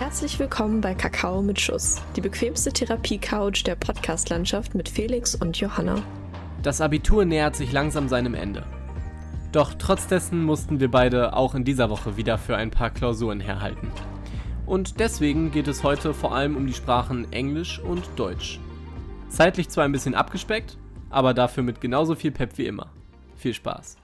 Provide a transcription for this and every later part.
Herzlich willkommen bei Kakao mit Schuss, die bequemste Therapie-Couch der Podcast-Landschaft mit Felix und Johanna. Das Abitur nähert sich langsam seinem Ende. Doch trotz dessen mussten wir beide auch in dieser Woche wieder für ein paar Klausuren herhalten. Und deswegen geht es heute vor allem um die Sprachen Englisch und Deutsch. Zeitlich zwar ein bisschen abgespeckt, aber dafür mit genauso viel Pep wie immer. Viel Spaß!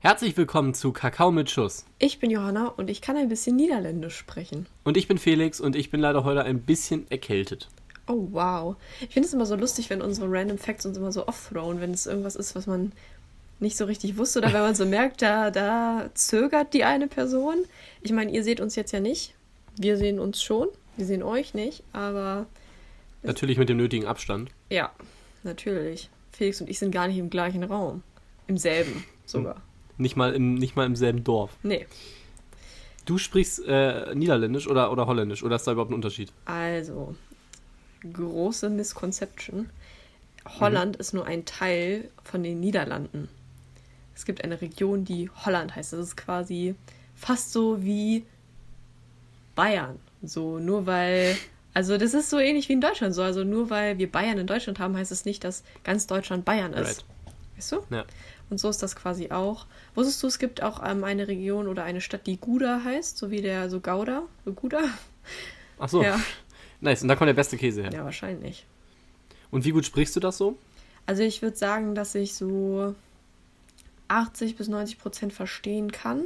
Herzlich willkommen zu Kakao mit Schuss. Ich bin Johanna und ich kann ein bisschen Niederländisch sprechen. Und ich bin Felix und ich bin leider heute ein bisschen erkältet. Oh, wow. Ich finde es immer so lustig, wenn unsere Random Facts uns immer so off-thrown, wenn es irgendwas ist, was man nicht so richtig wusste oder wenn man so merkt, da, da zögert die eine Person. Ich meine, ihr seht uns jetzt ja nicht. Wir sehen uns schon. Wir sehen euch nicht, aber. Natürlich mit dem nötigen Abstand. Ja, natürlich. Felix und ich sind gar nicht im gleichen Raum. Im selben sogar. Nicht mal im, nicht mal im selben Dorf. Nee. Du sprichst äh, Niederländisch oder, oder Holländisch oder ist da überhaupt ein Unterschied? Also, große Misconception. Holland mhm. ist nur ein Teil von den Niederlanden. Es gibt eine Region, die Holland heißt. Das ist quasi fast so wie Bayern. So, nur weil. Also, das ist so ähnlich wie in Deutschland so. Also, nur weil wir Bayern in Deutschland haben, heißt es nicht, dass ganz Deutschland Bayern ist. Right. Weißt du? Ja. Und so ist das quasi auch. Wusstest du, es gibt auch ähm, eine Region oder eine Stadt, die Gouda heißt, so wie der, so Gouda, so Gouda? Ach so. Ja. Nice, und da kommt der beste Käse her. Ja, wahrscheinlich. Und wie gut sprichst du das so? Also ich würde sagen, dass ich so 80 bis 90 Prozent verstehen kann,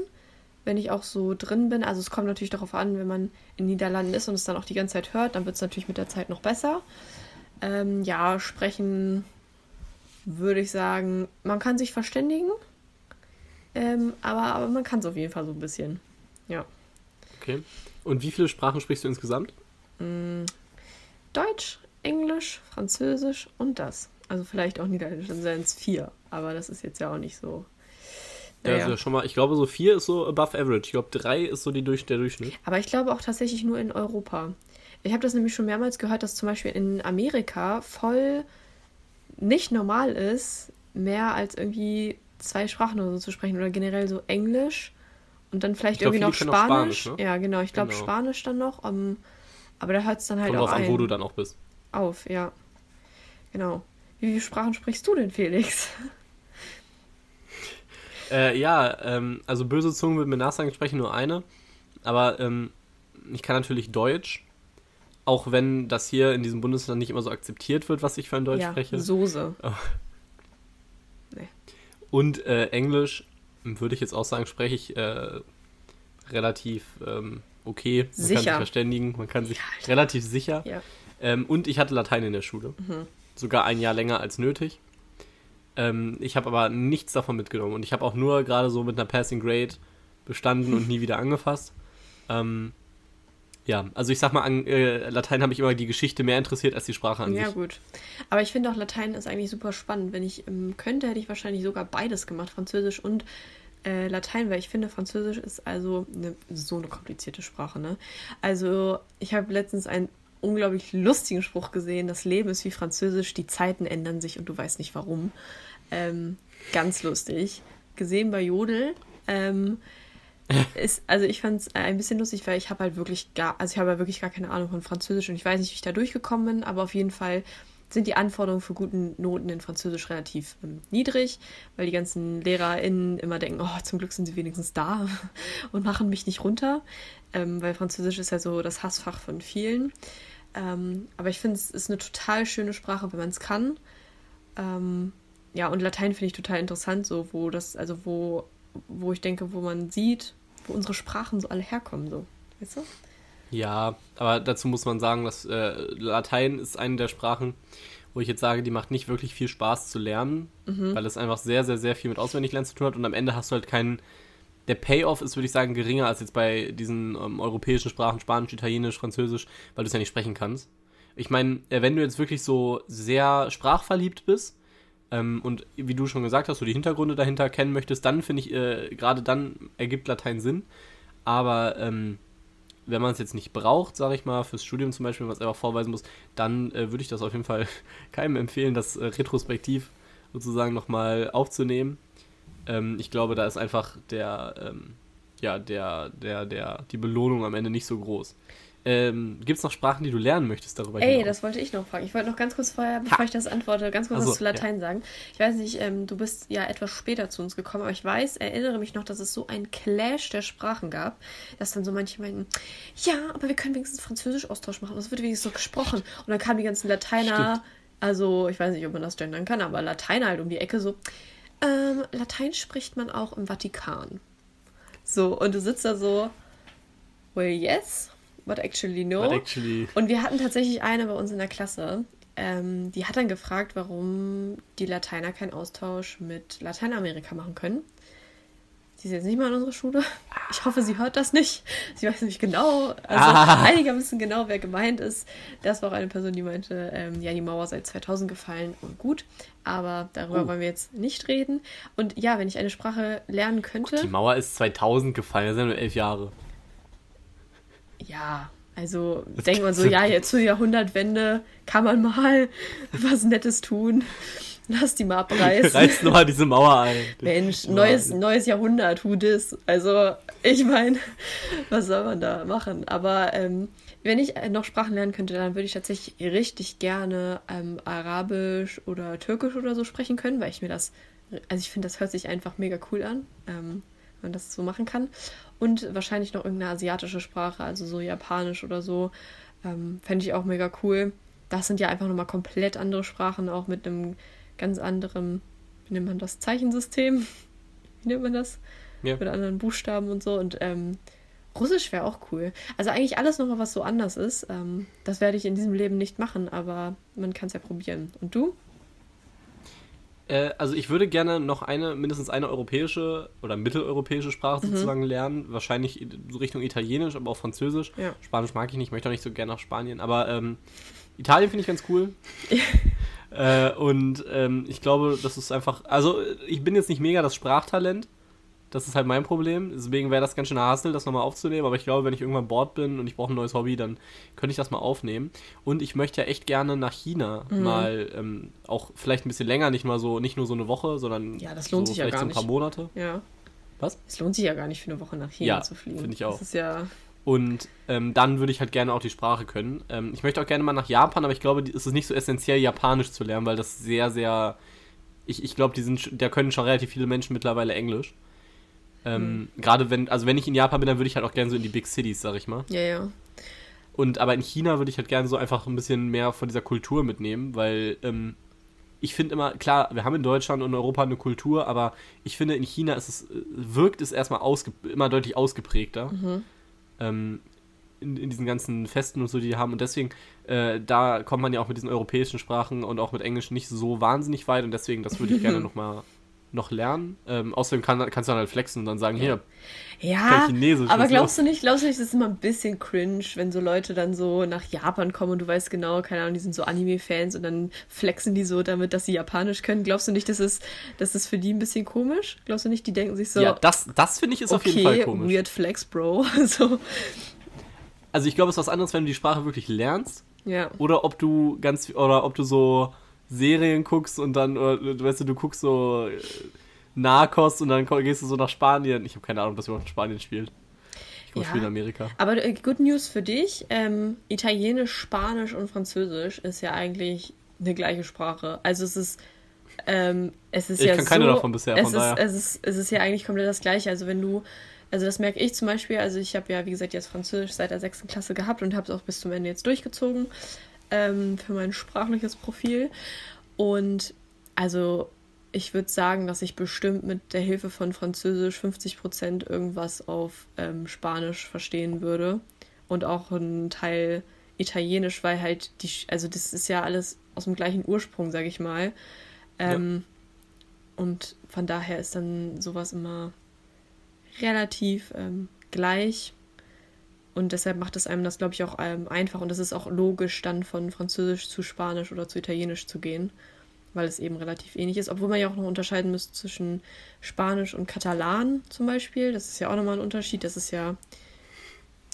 wenn ich auch so drin bin. Also es kommt natürlich darauf an, wenn man in Niederlanden ist und es dann auch die ganze Zeit hört, dann wird es natürlich mit der Zeit noch besser. Ähm, ja, sprechen würde ich sagen, man kann sich verständigen, ähm, aber, aber man kann es auf jeden Fall so ein bisschen. Ja. Okay. Und wie viele Sprachen sprichst du insgesamt? Mm, Deutsch, Englisch, Französisch und das. Also vielleicht auch Niederländisch, dann sind es vier. Aber das ist jetzt ja auch nicht so. Naja. Ja, also schon mal, ich glaube, so vier ist so above average. Ich glaube, drei ist so die durch, der Durchschnitt. Aber ich glaube auch tatsächlich nur in Europa. Ich habe das nämlich schon mehrmals gehört, dass zum Beispiel in Amerika voll nicht normal ist, mehr als irgendwie zwei Sprachen oder so zu sprechen oder generell so Englisch und dann vielleicht glaub, irgendwie noch Spanisch. Spanisch ne? Ja, genau, ich glaube genau. Spanisch dann noch. Um, aber da hört es dann halt Kommt auch an, wo du dann auch bist. Auf, ja. Genau. Wie viele Sprachen sprichst du denn, Felix? Äh, ja, ähm, also böse Zungen würden mir nachsagen, ich spreche nur eine. Aber ähm, ich kann natürlich Deutsch. Auch wenn das hier in diesem Bundesland nicht immer so akzeptiert wird, was ich für ein Deutsch ja, spreche. Soße. Oh. Nee. Und äh, Englisch, würde ich jetzt auch sagen, spreche ich äh, relativ ähm, okay. Man sicher. kann sich verständigen, man kann sich ja, relativ sicher. Ja. Ähm, und ich hatte Latein in der Schule. Mhm. Sogar ein Jahr länger als nötig. Ähm, ich habe aber nichts davon mitgenommen. Und ich habe auch nur gerade so mit einer Passing Grade bestanden und nie wieder angefasst. Ähm, ja, also ich sag mal, an äh, Latein habe ich immer die Geschichte mehr interessiert als die Sprache an ja, sich. Ja, gut. Aber ich finde auch Latein ist eigentlich super spannend. Wenn ich ähm, könnte, hätte ich wahrscheinlich sogar beides gemacht, Französisch und äh, Latein, weil ich finde, Französisch ist also eine, so eine komplizierte Sprache. Ne? Also ich habe letztens einen unglaublich lustigen Spruch gesehen, das Leben ist wie Französisch, die Zeiten ändern sich und du weißt nicht warum. Ähm, ganz lustig. Gesehen bei Jodel. Ähm, ist, also ich fand es ein bisschen lustig, weil ich habe halt wirklich gar, also ich habe ja wirklich gar keine Ahnung von Französisch und ich weiß nicht, wie ich da durchgekommen bin, aber auf jeden Fall sind die Anforderungen für guten Noten in Französisch relativ ähm, niedrig, weil die ganzen LehrerInnen immer denken, oh, zum Glück sind sie wenigstens da und machen mich nicht runter, ähm, weil Französisch ist ja so das Hassfach von vielen. Ähm, aber ich finde, es ist eine total schöne Sprache, wenn man es kann. Ähm, ja, und Latein finde ich total interessant, so wo das, also wo, wo ich denke, wo man sieht, wo unsere Sprachen so alle herkommen, so. Weißt du? Ja, aber dazu muss man sagen, dass äh, Latein ist eine der Sprachen, wo ich jetzt sage, die macht nicht wirklich viel Spaß zu lernen, mhm. weil es einfach sehr, sehr, sehr viel mit Auswendiglernen zu tun hat und am Ende hast du halt keinen. Der Payoff ist, würde ich sagen, geringer als jetzt bei diesen ähm, europäischen Sprachen, Spanisch, Italienisch, Französisch, weil du es ja nicht sprechen kannst. Ich meine, äh, wenn du jetzt wirklich so sehr sprachverliebt bist, ähm, und wie du schon gesagt hast, du die Hintergründe dahinter kennen möchtest, dann finde ich, äh, gerade dann ergibt Latein Sinn. Aber ähm, wenn man es jetzt nicht braucht, sage ich mal, fürs Studium zum Beispiel, was einfach vorweisen muss, dann äh, würde ich das auf jeden Fall keinem empfehlen, das äh, retrospektiv sozusagen nochmal aufzunehmen. Ähm, ich glaube, da ist einfach der, ähm, ja, der, der, der, die Belohnung am Ende nicht so groß. Ähm, Gibt es noch Sprachen, die du lernen möchtest darüber Ey, hinaus? das wollte ich noch fragen. Ich wollte noch ganz kurz vorher, bevor ha. ich das antworte, ganz kurz also, was zu Latein ja. sagen. Ich weiß nicht, ähm, du bist ja etwas später zu uns gekommen, aber ich weiß, erinnere mich noch, dass es so ein Clash der Sprachen gab, dass dann so manche meinten, ja, aber wir können wenigstens Französisch-Austausch machen. Das wird wenigstens so gesprochen. Und dann kamen die ganzen Lateiner, Stimmt. also ich weiß nicht, ob man das gendern kann, aber Lateiner halt um die Ecke so, ähm, Latein spricht man auch im Vatikan. So, und du sitzt da so, well, yes But actually no. But actually... Und wir hatten tatsächlich eine bei uns in der Klasse, ähm, die hat dann gefragt, warum die Lateiner keinen Austausch mit Lateinamerika machen können. Sie ist jetzt nicht mal in unserer Schule. Ich hoffe, sie hört das nicht. Sie weiß nämlich genau, also ah. einige wissen genau, wer gemeint ist. Das war auch eine Person, die meinte, ähm, ja, die Mauer sei 2000 gefallen und gut, aber darüber oh. wollen wir jetzt nicht reden. Und ja, wenn ich eine Sprache lernen könnte. Gut, die Mauer ist 2000 gefallen, das sind nur elf Jahre. Ja, also denkt man so, ja, jetzt zur Jahrhundertwende kann man mal was Nettes tun. Lass die mal abreißen. Reiß nur mal diese Mauer ein. Mensch, neues, neues Jahrhundert, who this? Also, ich meine, was soll man da machen? Aber ähm, wenn ich noch Sprachen lernen könnte, dann würde ich tatsächlich richtig gerne ähm, Arabisch oder Türkisch oder so sprechen können, weil ich mir das, also ich finde, das hört sich einfach mega cool an, ähm, man das so machen kann. Und wahrscheinlich noch irgendeine asiatische Sprache, also so Japanisch oder so. Ähm, Fände ich auch mega cool. Das sind ja einfach nochmal komplett andere Sprachen, auch mit einem ganz anderen, wie nennt man das, Zeichensystem? Wie nennt man das? Ja. Mit anderen Buchstaben und so. Und ähm, Russisch wäre auch cool. Also eigentlich alles nochmal, was so anders ist. Ähm, das werde ich in diesem Leben nicht machen, aber man kann es ja probieren. Und du? Äh, also ich würde gerne noch eine, mindestens eine europäische oder mitteleuropäische Sprache mhm. sozusagen lernen. Wahrscheinlich Richtung Italienisch, aber auch Französisch. Ja. Spanisch mag ich nicht, möchte auch nicht so gerne nach Spanien. Aber ähm, Italien finde ich ganz cool. äh, und ähm, ich glaube, das ist einfach. Also ich bin jetzt nicht mega das Sprachtalent. Das ist halt mein Problem. Deswegen wäre das ganz schön Hassel, das nochmal aufzunehmen. Aber ich glaube, wenn ich irgendwann Bord bin und ich brauche ein neues Hobby, dann könnte ich das mal aufnehmen. Und ich möchte ja echt gerne nach China mhm. mal ähm, auch vielleicht ein bisschen länger, nicht mal so, nicht nur so eine Woche, sondern ja, das lohnt so sich ja gar so ein paar nicht. Monate. Ja. Was? Es lohnt sich ja gar nicht für eine Woche nach China ja, zu fliegen. Finde ich auch. Das ist ja. Und ähm, dann würde ich halt gerne auch die Sprache können. Ähm, ich möchte auch gerne mal nach Japan, aber ich glaube, es ist nicht so essentiell, Japanisch zu lernen, weil das sehr, sehr. Ich, ich glaube, die sind, da können schon relativ viele Menschen mittlerweile Englisch. Ähm, mhm. Gerade wenn, also wenn ich in Japan bin, dann würde ich halt auch gerne so in die Big Cities, sag ich mal. Ja, ja. Und aber in China würde ich halt gerne so einfach ein bisschen mehr von dieser Kultur mitnehmen, weil ähm, ich finde immer, klar, wir haben in Deutschland und Europa eine Kultur, aber ich finde, in China ist es, wirkt es erstmal ausge, immer deutlich ausgeprägter. Mhm. Ähm, in, in, diesen ganzen Festen und so, die die haben. Und deswegen, äh, da kommt man ja auch mit diesen europäischen Sprachen und auch mit Englisch nicht so wahnsinnig weit. Und deswegen, das würde ich gerne nochmal noch lernen. Ähm, außerdem kann, kannst du dann halt flexen und dann sagen, hier, ja, Chinesisch. Aber glaubst du nicht, glaubst du nicht, das ist immer ein bisschen cringe, wenn so Leute dann so nach Japan kommen und du weißt genau, keine Ahnung, die sind so Anime-Fans und dann flexen die so damit, dass sie Japanisch können. Glaubst du nicht, das ist, das ist für die ein bisschen komisch? Glaubst du nicht, die denken sich so. Ja, das, das finde ich ist okay, auf jeden Fall komisch. Weird Flex, Bro. so. Also ich glaube, es ist was anderes, wenn du die Sprache wirklich lernst. Ja. Oder ob du ganz, oder ob du so Serien guckst und dann, oder, weißt du, du guckst so äh, Narcos und dann gehst du so nach Spanien. Ich habe keine Ahnung, was überhaupt in Spanien spielt. Ich ja. spiele in Amerika. Aber äh, Good News für dich: ähm, Italienisch, Spanisch und Französisch ist ja eigentlich eine gleiche Sprache. Also es ist. Ähm, es ist ich ja kann keine so, davon bisher. Es ist, es, ist, es ist ja eigentlich komplett das Gleiche. Also wenn du also das merke ich zum Beispiel, also ich habe ja, wie gesagt, jetzt Französisch seit der sechsten Klasse gehabt und habe es auch bis zum Ende jetzt durchgezogen ähm, für mein sprachliches Profil. Und also ich würde sagen, dass ich bestimmt mit der Hilfe von Französisch 50 Prozent irgendwas auf ähm, Spanisch verstehen würde. Und auch einen Teil Italienisch, weil halt die, also das ist ja alles aus dem gleichen Ursprung, sage ich mal. Ähm, ja. Und von daher ist dann sowas immer relativ ähm, gleich. Und deshalb macht es einem das, glaube ich, auch ähm, einfach. Und es ist auch logisch, dann von Französisch zu Spanisch oder zu Italienisch zu gehen, weil es eben relativ ähnlich ist. Obwohl man ja auch noch unterscheiden müsste zwischen Spanisch und Katalan zum Beispiel. Das ist ja auch nochmal ein Unterschied. Das ist ja.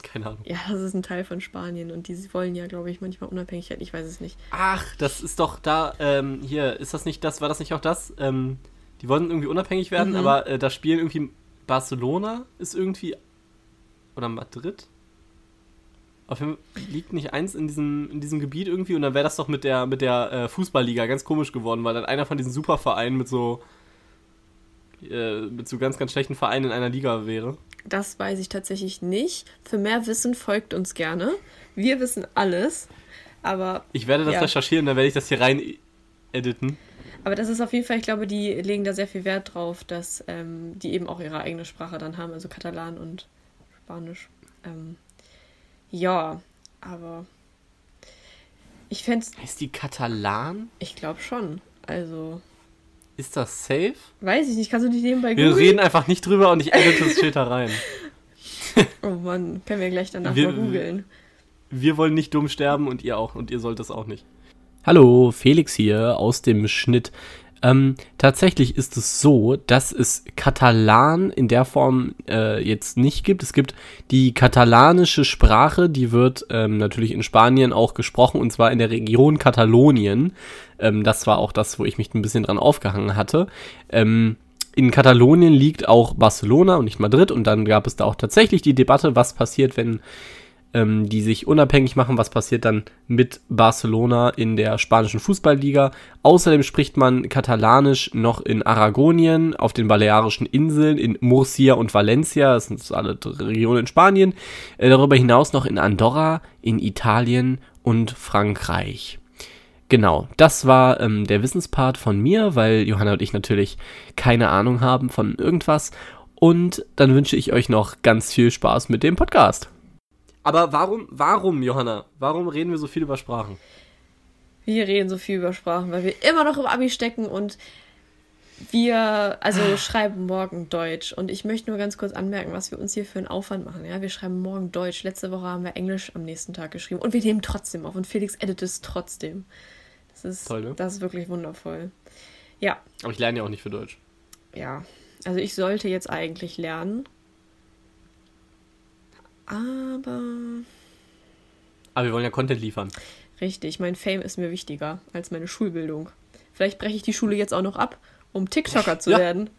Keine Ahnung. Ja, das ist ein Teil von Spanien und die wollen ja, glaube ich, manchmal Unabhängigkeit. Ich weiß es nicht. Ach, das ist doch da, ähm, hier, ist das nicht das, war das nicht auch das? Ähm, die wollen irgendwie unabhängig werden, mhm. aber äh, da spielen irgendwie Barcelona ist irgendwie. Oder Madrid? Auf jeden Fall liegt nicht eins in diesem, in diesem Gebiet irgendwie und dann wäre das doch mit der, mit der äh, Fußballliga ganz komisch geworden, weil dann einer von diesen Supervereinen mit so äh, mit so ganz, ganz schlechten Vereinen in einer Liga wäre. Das weiß ich tatsächlich nicht. Für mehr Wissen folgt uns gerne. Wir wissen alles. Aber. Ich werde das ja. recherchieren, dann werde ich das hier rein editen. Aber das ist auf jeden Fall, ich glaube, die legen da sehr viel Wert drauf, dass ähm, die eben auch ihre eigene Sprache dann haben, also Katalan und Spanisch. Ähm, ja, aber ich fände Heißt die Katalan? Ich glaube schon. Also. Ist das safe? Weiß ich nicht, kannst du nicht nebenbei googeln? Wir reden einfach nicht drüber und ich edite es steht da rein. oh Mann, können wir gleich danach wir, mal googeln. Wir wollen nicht dumm sterben und ihr auch und ihr sollt es auch nicht. Hallo, Felix hier aus dem Schnitt. Ähm, tatsächlich ist es so, dass es Katalan in der Form äh, jetzt nicht gibt. Es gibt die katalanische Sprache, die wird ähm, natürlich in Spanien auch gesprochen und zwar in der Region Katalonien. Ähm, das war auch das, wo ich mich ein bisschen dran aufgehangen hatte. Ähm, in Katalonien liegt auch Barcelona und nicht Madrid und dann gab es da auch tatsächlich die Debatte, was passiert, wenn ähm, die sich unabhängig machen. Was passiert dann mit Barcelona in der spanischen Fußballliga? Außerdem spricht man Katalanisch noch in Aragonien, auf den Balearischen Inseln, in Murcia und Valencia, das sind alle Regionen in Spanien. Äh, darüber hinaus noch in Andorra, in Italien und Frankreich. Genau, das war ähm, der Wissenspart von mir, weil Johanna und ich natürlich keine Ahnung haben von irgendwas. Und dann wünsche ich euch noch ganz viel Spaß mit dem Podcast. Aber warum, warum, Johanna? Warum reden wir so viel über Sprachen? Wir reden so viel über Sprachen, weil wir immer noch im Abi stecken und wir, also ah. schreiben morgen Deutsch. Und ich möchte nur ganz kurz anmerken, was wir uns hier für einen Aufwand machen. Ja, wir schreiben morgen Deutsch. Letzte Woche haben wir Englisch am nächsten Tag geschrieben. Und wir nehmen trotzdem auf. Und Felix editet es trotzdem. Das ist, Toll, ne? das ist wirklich wundervoll. Ja. Aber ich lerne ja auch nicht für Deutsch. Ja. Also ich sollte jetzt eigentlich lernen. Aber. Aber wir wollen ja Content liefern. Richtig, mein Fame ist mir wichtiger als meine Schulbildung. Vielleicht breche ich die Schule jetzt auch noch ab, um TikToker zu ja. werden.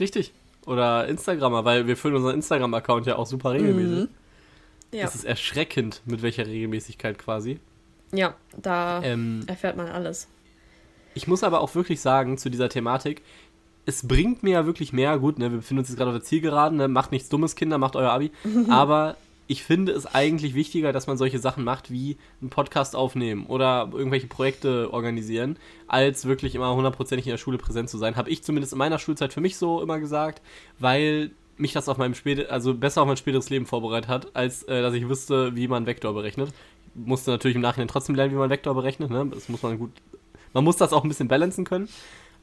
Richtig. Oder Instagrammer, weil wir füllen unseren Instagram-Account ja auch super regelmäßig. Mhm. Ja. Es ist erschreckend, mit welcher Regelmäßigkeit quasi. Ja, da ähm, erfährt man alles. Ich muss aber auch wirklich sagen, zu dieser Thematik, es bringt mir ja wirklich mehr. Gut, ne, wir befinden uns jetzt gerade auf der Zielgeraden, ne, macht nichts Dummes, Kinder, macht euer Abi. aber ich finde es eigentlich wichtiger, dass man solche Sachen macht, wie einen Podcast aufnehmen oder irgendwelche Projekte organisieren, als wirklich immer hundertprozentig in der Schule präsent zu sein. Habe ich zumindest in meiner Schulzeit für mich so immer gesagt, weil mich das auf meinem späte, also besser auf mein späteres Leben vorbereitet hat, als äh, dass ich wüsste, wie man Vektor berechnet. Musste natürlich im Nachhinein trotzdem lernen, wie man Vektor berechnet. Ne? Das muss man gut. Man muss das auch ein bisschen balancen können.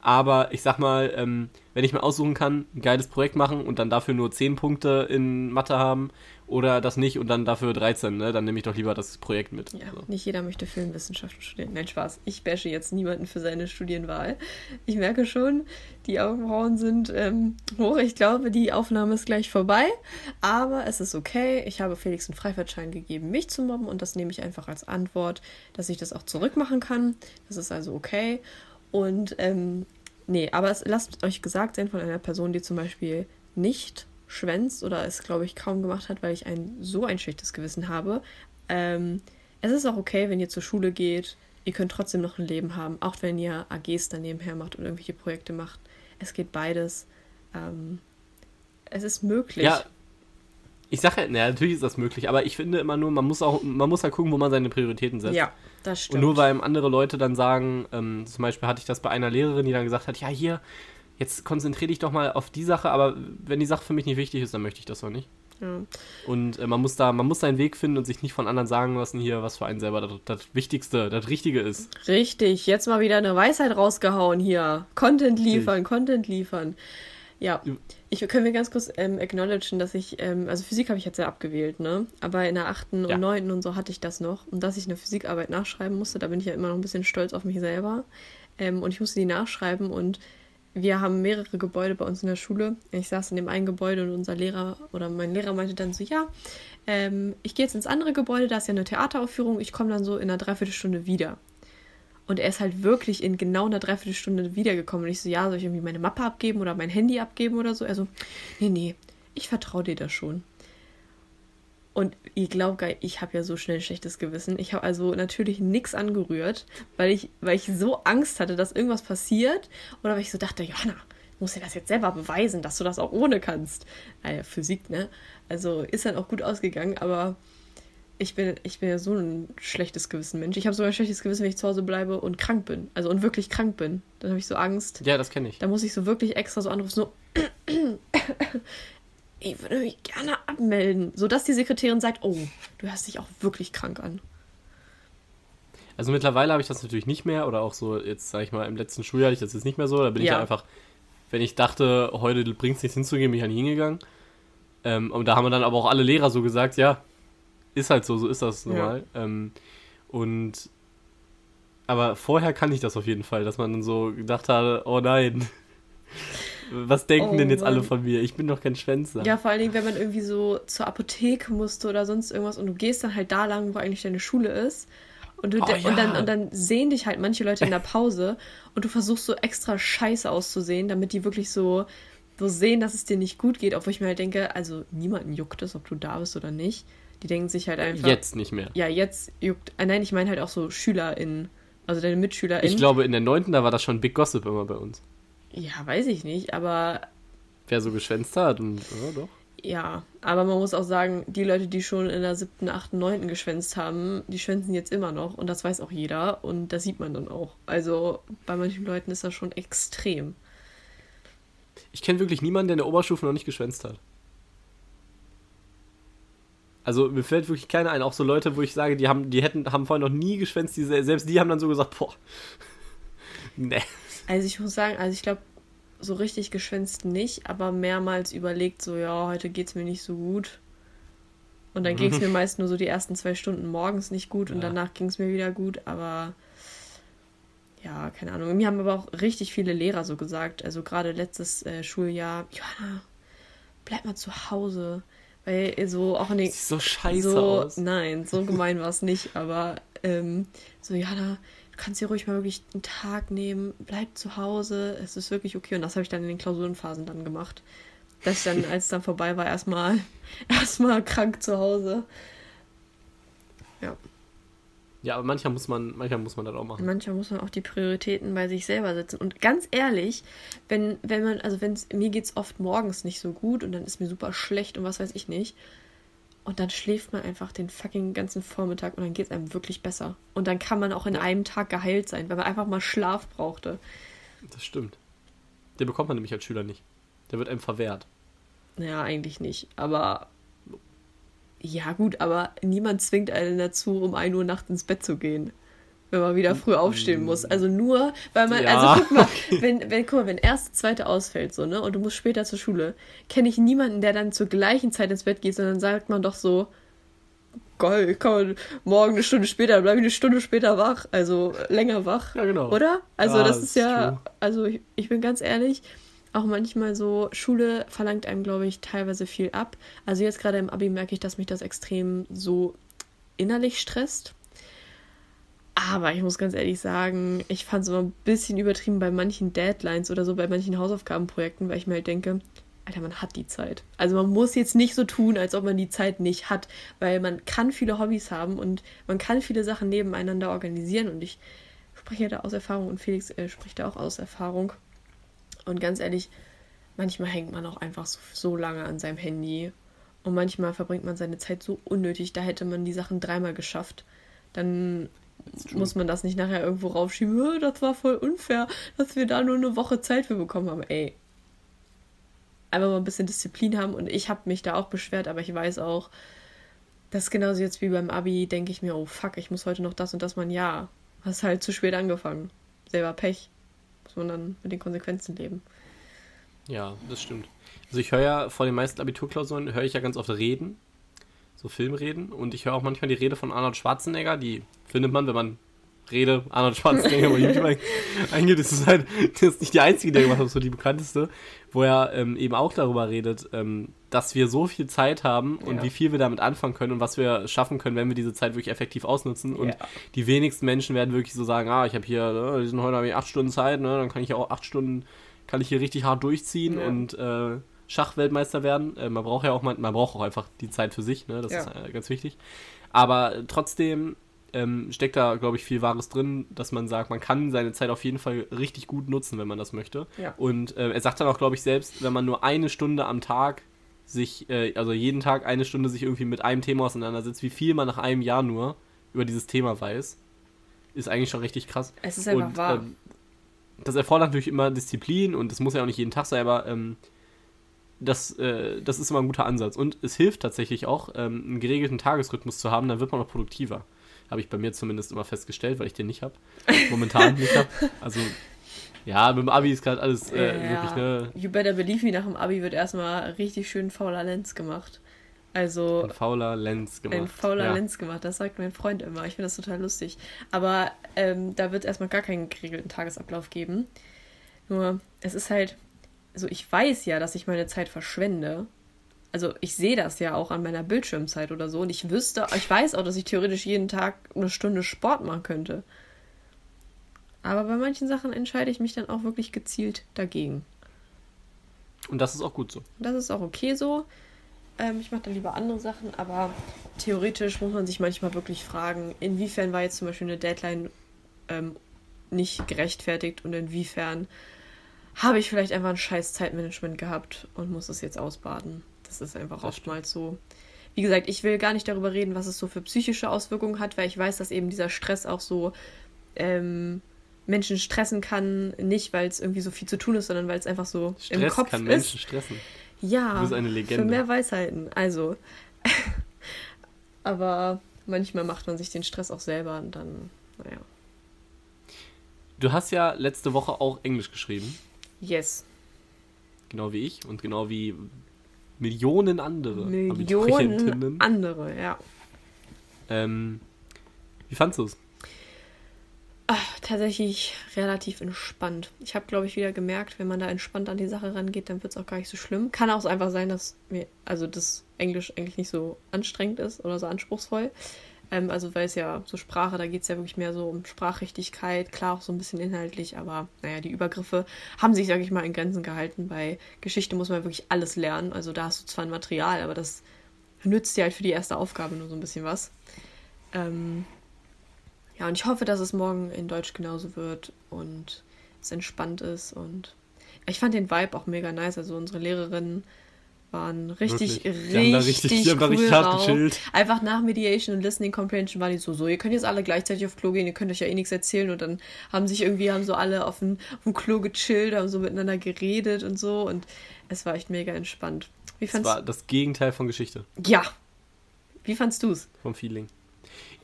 Aber ich sag mal, ähm, wenn ich mir aussuchen kann, ein geiles Projekt machen und dann dafür nur 10 Punkte in Mathe haben oder das nicht und dann dafür 13, ne, dann nehme ich doch lieber das Projekt mit. Ja, so. nicht jeder möchte Filmwissenschaften studieren. Nein, Spaß. Ich bashe jetzt niemanden für seine Studienwahl. Ich merke schon, die Augenbrauen sind ähm, hoch. Ich glaube, die Aufnahme ist gleich vorbei. Aber es ist okay. Ich habe Felix einen Freifahrtschein gegeben, mich zu mobben und das nehme ich einfach als Antwort, dass ich das auch zurückmachen kann. Das ist also okay. Und ähm, nee, aber es, lasst euch gesagt sein von einer Person, die zum Beispiel nicht schwänzt oder es, glaube ich, kaum gemacht hat, weil ich ein so ein schlechtes Gewissen habe. Ähm, es ist auch okay, wenn ihr zur Schule geht. Ihr könnt trotzdem noch ein Leben haben, auch wenn ihr AGs daneben her macht und irgendwelche Projekte macht. Es geht beides. Ähm, es ist möglich. Ja, ich sage ja, natürlich ist das möglich, aber ich finde immer nur, man muss auch, man muss halt gucken, wo man seine Prioritäten setzt. Ja, das stimmt. Und nur weil andere Leute dann sagen, ähm, zum Beispiel hatte ich das bei einer Lehrerin, die dann gesagt hat, ja hier, jetzt konzentriere dich doch mal auf die Sache, aber wenn die Sache für mich nicht wichtig ist, dann möchte ich das auch nicht. Ja. Und äh, man muss da, man muss seinen Weg finden und sich nicht von anderen sagen lassen, hier, was für einen selber das, das Wichtigste, das Richtige ist. Richtig, jetzt mal wieder eine Weisheit rausgehauen hier. Content liefern, Richtig. Content liefern. Ja, ich können wir ganz kurz ähm, acknowledgen, dass ich, ähm, also Physik habe ich jetzt ja abgewählt, ne? Aber in der achten ja. und neunten und so hatte ich das noch. Und dass ich eine Physikarbeit nachschreiben musste, da bin ich ja immer noch ein bisschen stolz auf mich selber. Ähm, und ich musste die nachschreiben und wir haben mehrere Gebäude bei uns in der Schule. Ich saß in dem einen Gebäude und unser Lehrer oder mein Lehrer meinte dann so, ja, ähm, ich gehe jetzt ins andere Gebäude, da ist ja eine Theateraufführung, ich komme dann so in einer Dreiviertelstunde wieder. Und er ist halt wirklich in genau einer Dreiviertelstunde wiedergekommen. Und ich so, ja, soll ich irgendwie meine Mappe abgeben oder mein Handy abgeben oder so? Er so, nee, nee, ich vertraue dir das schon. Und ihr glaubt ich habe ja so schnell ein schlechtes Gewissen. Ich habe also natürlich nichts angerührt, weil ich, weil ich so Angst hatte, dass irgendwas passiert. Oder weil ich so dachte, Johanna, musst dir das jetzt selber beweisen, dass du das auch ohne kannst. Naja, Physik, ne? Also ist dann auch gut ausgegangen, aber ich bin, ich bin ja so ein schlechtes Gewissen Mensch. Ich habe sogar ein schlechtes Gewissen, wenn ich zu Hause bleibe und krank bin. Also und wirklich krank bin. Dann habe ich so Angst. Ja, das kenne ich. Da muss ich so wirklich extra so anrufen, so ich würde mich gerne abmelden, sodass die Sekretärin sagt, oh, du hörst dich auch wirklich krank an. Also mittlerweile habe ich das natürlich nicht mehr oder auch so, jetzt sage ich mal, im letzten Schuljahr hatte ich das jetzt nicht mehr so. Da bin ja. ich einfach, wenn ich dachte, heute bringt es nichts hinzugehen, bin ich ja nie hingegangen. Ähm, und da haben dann aber auch alle Lehrer so gesagt, ja, ist halt so, so ist das normal. Ja. Ähm, und aber vorher kann ich das auf jeden Fall, dass man dann so gedacht hat, oh nein. Was denken oh, denn jetzt Mann. alle von mir? Ich bin doch kein Schwänzer. Ja, vor allen Dingen, wenn man irgendwie so zur Apotheke musste oder sonst irgendwas und du gehst dann halt da lang, wo eigentlich deine Schule ist. Und, du, oh, ja. und, dann, und dann sehen dich halt manche Leute in der Pause und du versuchst so extra scheiße auszusehen, damit die wirklich so, so sehen, dass es dir nicht gut geht. Obwohl ich mir halt denke, also niemanden juckt es, ob du da bist oder nicht. Die denken sich halt einfach. Jetzt nicht mehr. Ja, jetzt juckt. Äh, nein, ich meine halt auch so SchülerInnen. Also deine MitschülerInnen. Ich glaube, in der 9. da war das schon Big Gossip immer bei uns. Ja, weiß ich nicht, aber. Wer so geschwänzt hat und. Ja, doch. Ja, aber man muss auch sagen, die Leute, die schon in der 7., 8., 9. geschwänzt haben, die schwänzen jetzt immer noch und das weiß auch jeder und das sieht man dann auch. Also bei manchen Leuten ist das schon extrem. Ich kenne wirklich niemanden, der in der Oberstufe noch nicht geschwänzt hat. Also mir fällt wirklich keiner ein, auch so Leute, wo ich sage, die haben, die hätten, haben vorher noch nie geschwänzt, die, selbst die haben dann so gesagt, boah, ne. Also ich muss sagen, also ich glaube, so richtig geschwänzt nicht, aber mehrmals überlegt, so, ja, heute geht's mir nicht so gut. Und dann ging es mir meist nur so die ersten zwei Stunden morgens nicht gut und ja. danach ging es mir wieder gut, aber ja, keine Ahnung. Mir haben aber auch richtig viele Lehrer so gesagt, also gerade letztes äh, Schuljahr, Johanna, bleib mal zu Hause. Weil so auch nicht. Sieht so scheiße so, aus. Nein, so gemein war es nicht, aber ähm, so, ja, da, du kannst dir ruhig mal wirklich einen Tag nehmen, bleib zu Hause, es ist wirklich okay. Und das habe ich dann in den Klausurenphasen dann gemacht. Dass ich dann, als es dann vorbei war, erstmal erstmal krank zu Hause. Ja. Ja, aber manchmal muss man, manchmal muss man das auch machen. Manchmal muss man auch die Prioritäten bei sich selber setzen. Und ganz ehrlich, wenn, wenn man, also wenn mir geht es oft morgens nicht so gut und dann ist mir super schlecht und was weiß ich nicht. Und dann schläft man einfach den fucking ganzen Vormittag und dann geht es einem wirklich besser. Und dann kann man auch in ja. einem Tag geheilt sein, weil man einfach mal Schlaf brauchte. Das stimmt. Den bekommt man nämlich als Schüler nicht. Der wird einem verwehrt. Naja, eigentlich nicht. Aber ja, gut, aber niemand zwingt einen dazu, um 1 Uhr nachts ins Bett zu gehen. Wenn man wieder früh aufstehen muss. Also nur, weil man, ja. also guck mal, wenn, wenn, guck mal, wenn erste, zweite ausfällt, so, ne, und du musst später zur Schule, kenne ich niemanden, der dann zur gleichen Zeit ins Bett geht, sondern sagt man doch so, geil, ich kann morgen eine Stunde später, bleibe ich eine Stunde später wach, also länger wach. Ja, genau. Oder? Also ja, das, das ist ja, true. also ich, ich bin ganz ehrlich, auch manchmal so, Schule verlangt einem, glaube ich, teilweise viel ab. Also jetzt gerade im Abi merke ich, dass mich das extrem so innerlich stresst. Aber ich muss ganz ehrlich sagen, ich fand es immer ein bisschen übertrieben bei manchen Deadlines oder so, bei manchen Hausaufgabenprojekten, weil ich mir halt denke, Alter, man hat die Zeit. Also man muss jetzt nicht so tun, als ob man die Zeit nicht hat, weil man kann viele Hobbys haben und man kann viele Sachen nebeneinander organisieren und ich spreche da aus Erfahrung und Felix äh, spricht da auch aus Erfahrung. Und ganz ehrlich, manchmal hängt man auch einfach so, so lange an seinem Handy. Und manchmal verbringt man seine Zeit so unnötig, da hätte man die Sachen dreimal geschafft. Dann muss man das nicht nachher irgendwo raufschieben. Das war voll unfair, dass wir da nur eine Woche Zeit für bekommen haben. Ey. Einfach mal ein bisschen Disziplin haben. Und ich habe mich da auch beschwert, aber ich weiß auch, das ist genauso jetzt wie beim Abi, denke ich mir, oh fuck, ich muss heute noch das und das machen. Ja, hast halt zu spät angefangen. Selber Pech muss man dann mit den Konsequenzen leben. Ja, das stimmt. Also ich höre ja vor den meisten Abiturklausuren, höre ich ja ganz oft Reden, so Filmreden. Und ich höre auch manchmal die Rede von Arnold Schwarzenegger, die findet man, wenn man Rede, Arnold Schwarzenegger bei YouTube eingeht, ist es halt, das ist nicht die einzige, die er gemacht hat, so die bekannteste, wo er ähm, eben auch darüber redet, ähm, dass wir so viel Zeit haben und ja. wie viel wir damit anfangen können und was wir schaffen können, wenn wir diese Zeit wirklich effektiv ausnutzen. Und ja. die wenigsten Menschen werden wirklich so sagen, ah, ich habe hier, ne, diesen heute habe ich acht Stunden Zeit, ne, dann kann ich ja auch acht Stunden, kann ich hier richtig hart durchziehen ja. und äh, Schachweltmeister werden. Äh, man braucht ja auch, man, man braucht auch einfach die Zeit für sich, ne, das ist äh, ganz wichtig. Aber trotzdem ähm, steckt da, glaube ich, viel Wahres drin, dass man sagt, man kann seine Zeit auf jeden Fall richtig gut nutzen, wenn man das möchte. Ja. Und äh, er sagt dann auch, glaube ich, selbst, wenn man nur eine Stunde am Tag sich, äh, also jeden Tag eine Stunde sich irgendwie mit einem Thema auseinandersetzt, wie viel man nach einem Jahr nur über dieses Thema weiß, ist eigentlich schon richtig krass. Es ist einfach und, wahr. Ähm, das erfordert natürlich immer Disziplin und das muss ja auch nicht jeden Tag sein, aber ähm, das, äh, das ist immer ein guter Ansatz. Und es hilft tatsächlich auch, ähm, einen geregelten Tagesrhythmus zu haben, dann wird man auch produktiver. Habe ich bei mir zumindest immer festgestellt, weil ich den nicht habe. Momentan nicht habe. Also, ja, mit dem Abi ist gerade alles äh, ja, wirklich, ne? You better believe me, nach dem Abi wird erstmal richtig schön fauler Lenz gemacht. Also. Ein fauler Lenz gemacht. Ein fauler ja. Lenz gemacht, das sagt mein Freund immer. Ich finde das total lustig. Aber ähm, da wird es erstmal gar keinen geregelten Tagesablauf geben. Nur, es ist halt. So, ich weiß ja, dass ich meine Zeit verschwende also ich sehe das ja auch an meiner Bildschirmzeit oder so und ich wüsste, ich weiß auch, dass ich theoretisch jeden Tag eine Stunde Sport machen könnte. Aber bei manchen Sachen entscheide ich mich dann auch wirklich gezielt dagegen. Und das ist auch gut so. Das ist auch okay so. Ähm, ich mache dann lieber andere Sachen, aber theoretisch muss man sich manchmal wirklich fragen, inwiefern war jetzt zum Beispiel eine Deadline ähm, nicht gerechtfertigt und inwiefern habe ich vielleicht einfach ein scheiß Zeitmanagement gehabt und muss es jetzt ausbaden. Das ist einfach das oftmals so. Wie gesagt, ich will gar nicht darüber reden, was es so für psychische Auswirkungen hat, weil ich weiß, dass eben dieser Stress auch so ähm, Menschen stressen kann. Nicht, weil es irgendwie so viel zu tun ist, sondern weil es einfach so Stress im Kopf kann ist. Menschen stressen. Ja, du bist eine Legende. für mehr Weisheiten. Also, aber manchmal macht man sich den Stress auch selber und dann, naja. Du hast ja letzte Woche auch Englisch geschrieben. Yes. Genau wie ich und genau wie Millionen andere Millionen andere, ja. Ähm, wie fandest du es? Tatsächlich relativ entspannt. Ich habe, glaube ich, wieder gemerkt, wenn man da entspannt an die Sache rangeht, dann wird es auch gar nicht so schlimm. Kann auch einfach sein, dass mir, also das Englisch eigentlich nicht so anstrengend ist oder so anspruchsvoll. Ähm, also weil es ja so Sprache, da geht es ja wirklich mehr so um Sprachrichtigkeit, klar auch so ein bisschen inhaltlich, aber naja, die Übergriffe haben sich, sage ich mal, in Grenzen gehalten. Bei Geschichte muss man wirklich alles lernen. Also da hast du zwar ein Material, aber das nützt dir halt für die erste Aufgabe nur so ein bisschen was. Ähm, ja, und ich hoffe, dass es morgen in Deutsch genauso wird und es entspannt ist und ich fand den Vibe auch mega nice. Also unsere Lehrerinnen waren richtig, richtig, richtig, cool richtig hart gechillt. Einfach nach Mediation und Listening Comprehension waren die so, so, ihr könnt jetzt alle gleichzeitig auf Klo gehen, ihr könnt euch ja eh nichts erzählen und dann haben sich irgendwie, haben so alle auf dem, auf dem Klo gechillt, haben so miteinander geredet und so und es war echt mega entspannt. Wie fandst das war das Gegenteil von Geschichte. Ja. Wie fandst du es? Vom Feeling.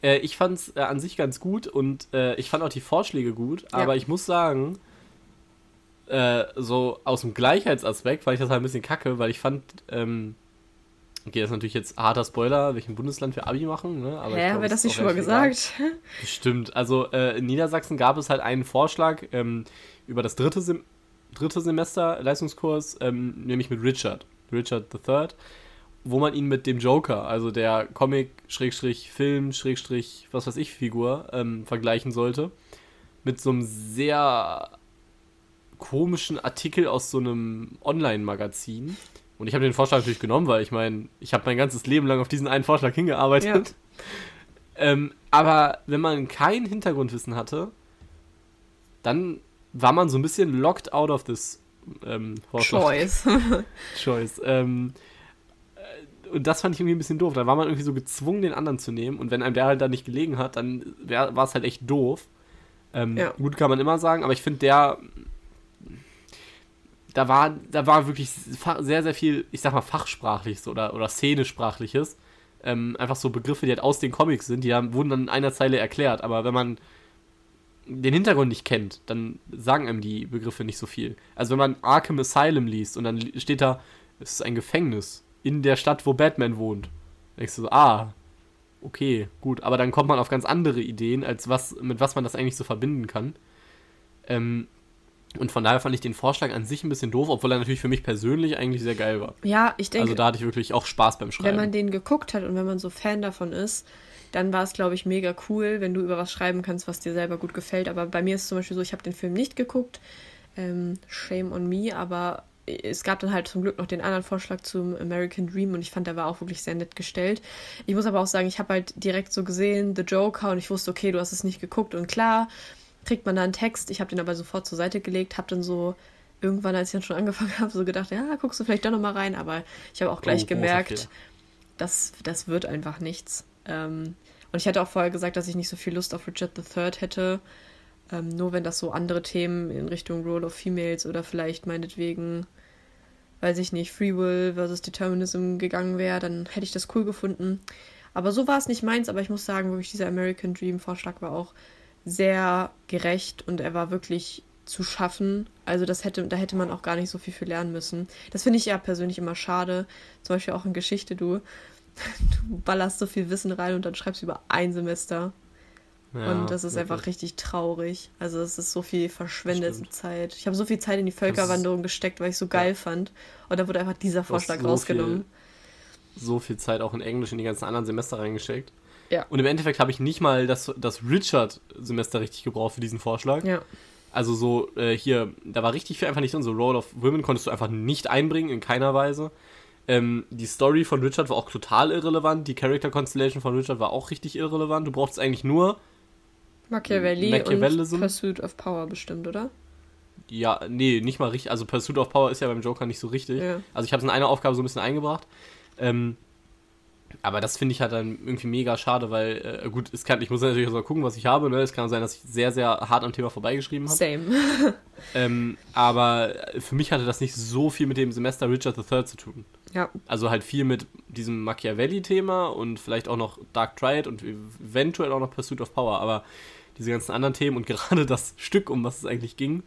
Äh, ich fand es äh, an sich ganz gut und äh, ich fand auch die Vorschläge gut, ja. aber ich muss sagen, äh, so aus dem Gleichheitsaspekt fand ich das halt ein bisschen kacke, weil ich fand, ähm, okay, das ist natürlich jetzt harter Spoiler, welchen Bundesland wir Abi machen, ne? Aber Hä, haben wir das nicht schon mal gesagt? Stimmt, also äh, in Niedersachsen gab es halt einen Vorschlag ähm, über das dritte, Sem dritte Semester Leistungskurs, ähm, nämlich mit Richard, Richard III, wo man ihn mit dem Joker, also der Comic, Schrägstrich, Film, Schrägstrich, was weiß ich, Figur, ähm, vergleichen sollte. Mit so einem sehr komischen Artikel aus so einem Online-Magazin. Und ich habe den Vorschlag natürlich genommen, weil ich meine, ich habe mein ganzes Leben lang auf diesen einen Vorschlag hingearbeitet. Ja. Ähm, aber wenn man kein Hintergrundwissen hatte, dann war man so ein bisschen locked out of this ähm, Vorschlag. Choice. Choice. Ähm, äh, und das fand ich irgendwie ein bisschen doof. Da war man irgendwie so gezwungen, den anderen zu nehmen. Und wenn einem der halt da nicht gelegen hat, dann war es halt echt doof. Ähm, ja. Gut kann man immer sagen, aber ich finde, der da war, da war wirklich sehr, sehr viel, ich sag mal, Fachsprachliches oder, oder Szenesprachliches. Ähm, einfach so Begriffe, die halt aus den Comics sind, die haben, wurden dann in einer Zeile erklärt. Aber wenn man den Hintergrund nicht kennt, dann sagen einem die Begriffe nicht so viel. Also wenn man Arkham Asylum liest und dann steht da, es ist ein Gefängnis in der Stadt, wo Batman wohnt. Denkst du so, ah, okay, gut. Aber dann kommt man auf ganz andere Ideen, als was, mit was man das eigentlich so verbinden kann. Ähm, und von daher fand ich den Vorschlag an sich ein bisschen doof, obwohl er natürlich für mich persönlich eigentlich sehr geil war. Ja, ich denke. Also da hatte ich wirklich auch Spaß beim Schreiben. Wenn man den geguckt hat und wenn man so Fan davon ist, dann war es, glaube ich, mega cool, wenn du über was schreiben kannst, was dir selber gut gefällt. Aber bei mir ist es zum Beispiel so, ich habe den Film nicht geguckt. Ähm, shame on me, aber es gab dann halt zum Glück noch den anderen Vorschlag zum American Dream und ich fand, der war auch wirklich sehr nett gestellt. Ich muss aber auch sagen, ich habe halt direkt so gesehen, The Joker, und ich wusste, okay, du hast es nicht geguckt und klar, kriegt man da einen Text. Ich habe den aber sofort zur Seite gelegt, habe dann so irgendwann, als ich dann schon angefangen habe, so gedacht, ja, guckst du vielleicht doch nochmal rein, aber ich habe auch gleich oh, gemerkt, das, das wird einfach nichts. Ähm, und ich hatte auch vorher gesagt, dass ich nicht so viel Lust auf Richard III hätte. Ähm, nur wenn das so andere Themen in Richtung Role of Females oder vielleicht meinetwegen, weiß ich nicht, Free Will versus Determinism gegangen wäre, dann hätte ich das cool gefunden. Aber so war es nicht meins, aber ich muss sagen, wirklich dieser American Dream Vorschlag war auch sehr gerecht und er war wirklich zu schaffen. Also das hätte, da hätte man auch gar nicht so viel für lernen müssen. Das finde ich ja persönlich immer schade. Zum Beispiel auch in Geschichte, du, du ballerst so viel Wissen rein und dann schreibst du über ein Semester. Ja, und das ist wirklich. einfach richtig traurig. Also es ist so viel verschwendete Zeit. Ich habe so viel Zeit in die Völkerwanderung gesteckt, weil ich so geil ja. fand. Und da wurde einfach dieser Vorschlag so rausgenommen. Viel, so viel Zeit auch in Englisch in die ganzen anderen Semester reingesteckt. Ja. Und im Endeffekt habe ich nicht mal das, das Richard-Semester richtig gebraucht für diesen Vorschlag. Ja. Also so, äh, hier, da war richtig viel einfach nicht drin. So Role of Women konntest du einfach nicht einbringen, in keiner Weise. Ähm, die Story von Richard war auch total irrelevant. Die Character Constellation von Richard war auch richtig irrelevant. Du brauchst eigentlich nur Machiavelli, Machiavellism. und Pursuit of Power bestimmt, oder? Ja, nee, nicht mal richtig. Also Pursuit of Power ist ja beim Joker nicht so richtig. Ja. Also ich habe es in einer Aufgabe so ein bisschen eingebracht. Ähm, aber das finde ich halt dann irgendwie mega schade, weil, äh, gut, es kann, ich muss natürlich auch mal gucken, was ich habe. Ne? Es kann sein, dass ich sehr, sehr hart am Thema vorbeigeschrieben habe. Same. ähm, aber für mich hatte das nicht so viel mit dem Semester Richard III zu tun. Ja. Also halt viel mit diesem Machiavelli-Thema und vielleicht auch noch Dark Triad und eventuell auch noch Pursuit of Power. Aber diese ganzen anderen Themen und gerade das Stück, um was es eigentlich ging,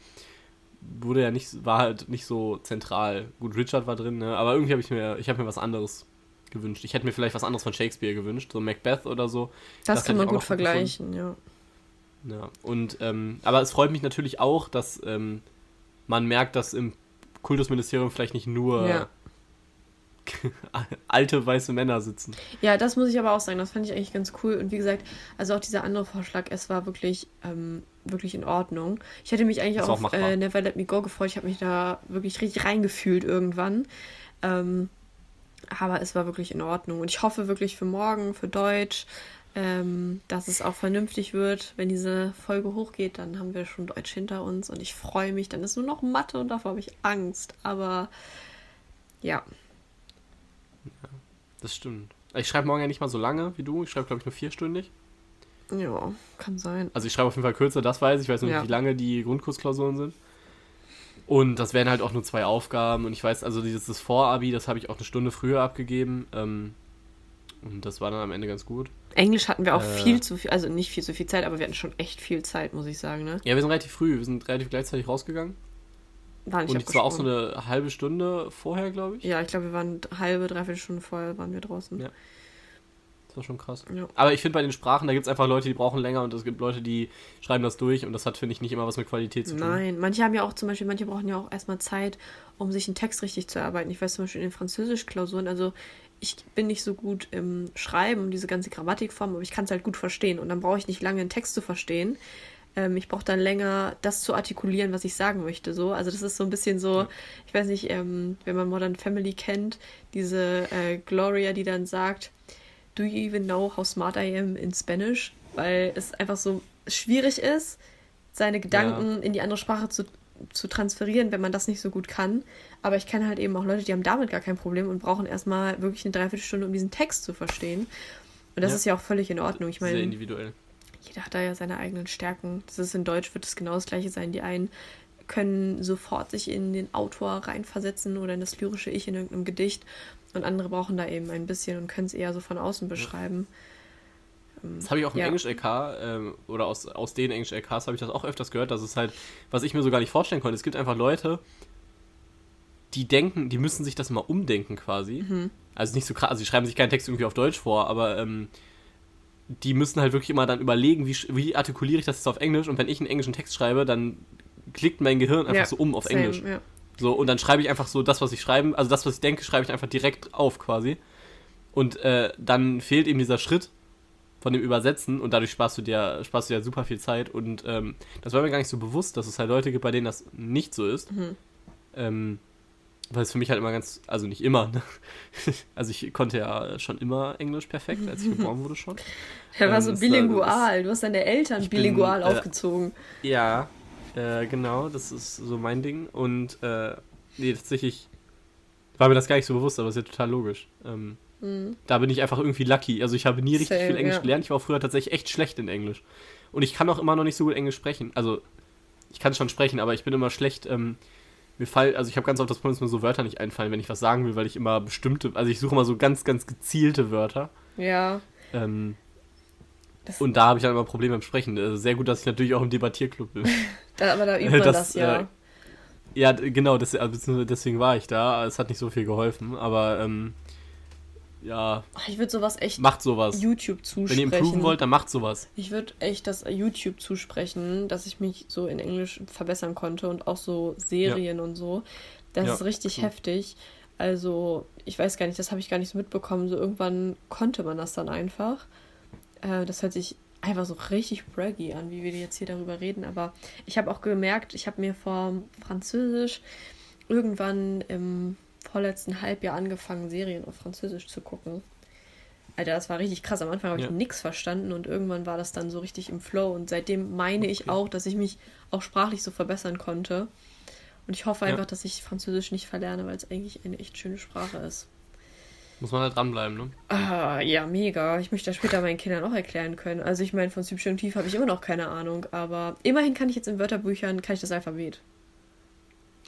wurde ja nicht, war halt nicht so zentral. Gut, Richard war drin, ne? aber irgendwie habe ich mir, ich habe mir was anderes gewünscht. Ich hätte mir vielleicht was anderes von Shakespeare gewünscht, so Macbeth oder so. Das, das kann man gut vergleichen, ja. Ja, und, ähm, aber es freut mich natürlich auch, dass ähm, man merkt, dass im Kultusministerium vielleicht nicht nur ja. alte weiße Männer sitzen. Ja, das muss ich aber auch sagen, das fand ich eigentlich ganz cool. Und wie gesagt, also auch dieser andere Vorschlag, es war wirklich, ähm, wirklich in Ordnung. Ich hätte mich eigentlich auch auf äh, Never Let Me Go gefreut. Ich habe mich da wirklich richtig reingefühlt irgendwann. Ähm, aber es war wirklich in Ordnung. Und ich hoffe wirklich für morgen, für Deutsch, ähm, dass es auch vernünftig wird. Wenn diese Folge hochgeht, dann haben wir schon Deutsch hinter uns und ich freue mich. Dann ist nur noch Mathe und davor habe ich Angst. Aber ja. Das stimmt. Ich schreibe morgen ja nicht mal so lange wie du. Ich schreibe, glaube ich, nur vierstündig. Ja, kann sein. Also ich schreibe auf jeden Fall kürzer, das weiß ich. Ich weiß nur nicht, ja. wie lange die Grundkursklausuren sind. Und das wären halt auch nur zwei Aufgaben. Und ich weiß, also dieses Vorabi, das habe ich auch eine Stunde früher abgegeben. Ähm, und das war dann am Ende ganz gut. Englisch hatten wir auch äh, viel zu viel, also nicht viel zu viel Zeit, aber wir hatten schon echt viel Zeit, muss ich sagen, ne? Ja, wir sind relativ früh, wir sind relativ gleichzeitig rausgegangen. War nicht Und es war auch so eine halbe Stunde vorher, glaube ich. Ja, ich glaube, wir waren halbe, dreiviertel Stunde vorher waren wir draußen. Ja. Das war schon krass. Ja. Aber ich finde bei den Sprachen, da gibt es einfach Leute, die brauchen länger und es gibt Leute, die schreiben das durch und das hat, finde ich, nicht immer was mit Qualität zu tun. Nein, manche haben ja auch zum Beispiel, manche brauchen ja auch erstmal Zeit, um sich einen Text richtig zu erarbeiten. Ich weiß zum Beispiel in den Französisch-Klausuren, also ich bin nicht so gut im Schreiben diese ganze Grammatikform, aber ich kann es halt gut verstehen und dann brauche ich nicht lange einen Text zu verstehen. Ähm, ich brauche dann länger, das zu artikulieren, was ich sagen möchte. So. Also das ist so ein bisschen so, ich weiß nicht, ähm, wenn man Modern Family kennt, diese äh, Gloria, die dann sagt, Do you even know how smart I am in Spanish? Weil es einfach so schwierig ist, seine Gedanken ja. in die andere Sprache zu, zu transferieren, wenn man das nicht so gut kann. Aber ich kenne halt eben auch Leute, die haben damit gar kein Problem und brauchen erstmal wirklich eine Dreiviertelstunde, um diesen Text zu verstehen. Und das ja. ist ja auch völlig in Ordnung. Ich meine, Sehr individuell. Jeder hat da ja seine eigenen Stärken. Das ist in Deutsch, wird es genau das gleiche sein. Die einen können sofort sich in den Autor reinversetzen oder in das lyrische Ich in irgendeinem Gedicht und andere brauchen da eben ein bisschen und können es eher so von außen beschreiben. Ähm, das habe ich auch im ja. Englisch-LK ähm, oder aus, aus den Englisch-LKs habe ich das auch öfters gehört, dass es halt, was ich mir so gar nicht vorstellen konnte, es gibt einfach Leute, die denken, die müssen sich das mal umdenken quasi. Mhm. Also nicht so krass, also sie schreiben sich keinen Text irgendwie auf Deutsch vor, aber ähm, die müssen halt wirklich immer dann überlegen, wie, wie artikuliere ich das jetzt auf Englisch und wenn ich einen englischen Text schreibe, dann klickt mein Gehirn einfach Ja, so um auf same, Englisch. Ja. So, und dann schreibe ich einfach so das, was ich schreiben, also das, was ich denke, schreibe ich einfach direkt auf quasi. Und äh, dann fehlt eben dieser Schritt von dem Übersetzen und dadurch sparst du dir, sparst du dir super viel Zeit. Und ähm, das war mir gar nicht so bewusst, dass es halt Leute gibt, bei denen das nicht so ist. Mhm. Ähm, weil es für mich halt immer ganz, also nicht immer, ne? Also ich konnte ja schon immer Englisch perfekt, als ich geboren wurde schon. Er war Ähm, so bilingual. Du hast deine Eltern Ich bin, bilingual äh, aufgezogen. Ja, äh, genau, das ist so mein Ding. Und äh, nee, tatsächlich war mir das gar nicht so bewusst, aber ist ja total logisch. Ähm, Mhm. Da bin ich einfach irgendwie lucky. Also ich habe nie richtig Same, viel Englisch ja. gelernt. Ich war auch früher tatsächlich echt schlecht in Englisch. Und ich kann auch immer noch nicht so gut Englisch sprechen. Also ich kann schon sprechen, aber ich bin immer schlecht. Ähm, mir fall, also ich habe ganz oft das Problem, dass mir so Wörter nicht einfallen, wenn ich was sagen will, weil ich immer bestimmte, also ich suche immer so ganz, ganz gezielte Wörter. Ja. Ähm, und da habe ich dann immer Probleme beim Sprechen. Äh, Sehr gut, dass ich natürlich auch im Debattierclub bin. da, aber da übt man das, das, ja. äh, Ja, genau, das, also beziehungsweise deswegen war ich da. Es hat nicht so viel geholfen, aber ähm, ja, Ich würde sowas echt macht sowas. YouTube Wenn zusprechen. ihr improven wollt, dann macht sowas. Ich würde echt das YouTube zusprechen, dass ich mich so in Englisch verbessern konnte und auch so Serien und so. Das Ja, ist richtig true. heftig. Also, ich weiß gar nicht, das habe ich gar nicht so mitbekommen. So irgendwann konnte man das dann einfach. Äh, das hört sich einfach so richtig braggy an, wie wir jetzt hier darüber reden. Aber ich habe auch gemerkt, ich habe mir vor Französisch irgendwann im vorletzten Halbjahr angefangen, Serien auf Französisch zu gucken. Alter, das war richtig krass. Am Anfang habe ich Ja. nichts verstanden und irgendwann war das dann so richtig im Flow. Und seitdem meine ich Okay. auch, dass ich mich auch sprachlich so verbessern konnte. Und ich hoffe Ja. einfach, dass ich Französisch nicht verlerne, weil es eigentlich eine echt schöne Sprache ist. Muss man halt dranbleiben, ne? Ah, ja, mega. Ich möchte das später meinen Kindern auch erklären können. Also ich meine, von Sübchen und Tief habe ich immer noch keine Ahnung, aber immerhin kann ich jetzt in Wörterbüchern, kann ich das Alphabet.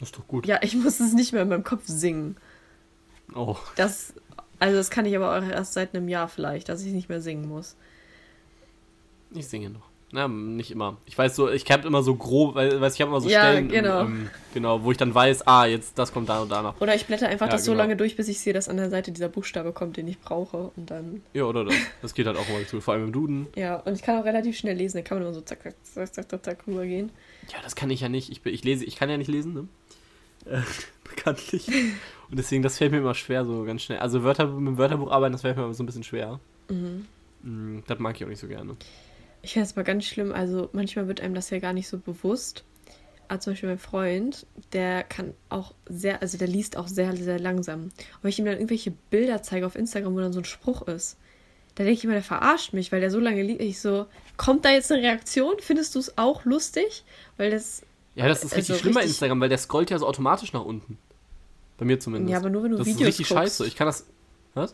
Das ist doch gut. Ja, ich muss es nicht mehr in meinem Kopf singen. Oh. Das, also das kann ich aber auch erst seit einem Jahr vielleicht, dass ich nicht mehr singen muss. Ich singe noch. Na, nicht immer. Ich weiß so, ich habe immer so grob, weil, weiß ich habe immer so Ja, Stellen, genau. ähm, genau, wo ich dann weiß, ah, jetzt das kommt da und danach. Oder ich blätter einfach Ja, das so genau. lange durch, bis ich sehe, dass an der Seite dieser Buchstabe kommt, den ich brauche. Und dann, Ja, oder das. Das geht halt auch immer zu, vor allem im Duden. ja, und ich kann auch relativ schnell lesen. Da kann man immer so zack, zack, zack, zack, zack, zack rübergehen. Ja, das kann ich ja nicht. Ich, ich lese, ich kann ja nicht lesen, ne? Äh, bekanntlich. Und deswegen, das fällt mir immer schwer, so ganz schnell. Also Wörter mit dem Wörterbuch arbeiten, das fällt mir immer so ein bisschen schwer. Mhm. Mm, Das mag ich auch nicht so gerne. Ich finde es mal ganz schlimm. Also manchmal wird einem das ja gar nicht so bewusst. Aber zum Beispiel mein Freund, der kann auch sehr, also der liest auch sehr, sehr langsam. Und wenn ich ihm dann irgendwelche Bilder zeige auf Instagram, wo dann so ein Spruch ist, da denke ich immer, der verarscht mich, weil der so lange liest. Ich so, kommt da jetzt eine Reaktion? Findest du es auch lustig? Weil das, Ja, das ist richtig Also schlimm bei Instagram, weil der scrollt ja so automatisch nach unten. Bei mir zumindest. ja, aber nur wenn du das Videos ist richtig guckst. scheiße. Ich kann das.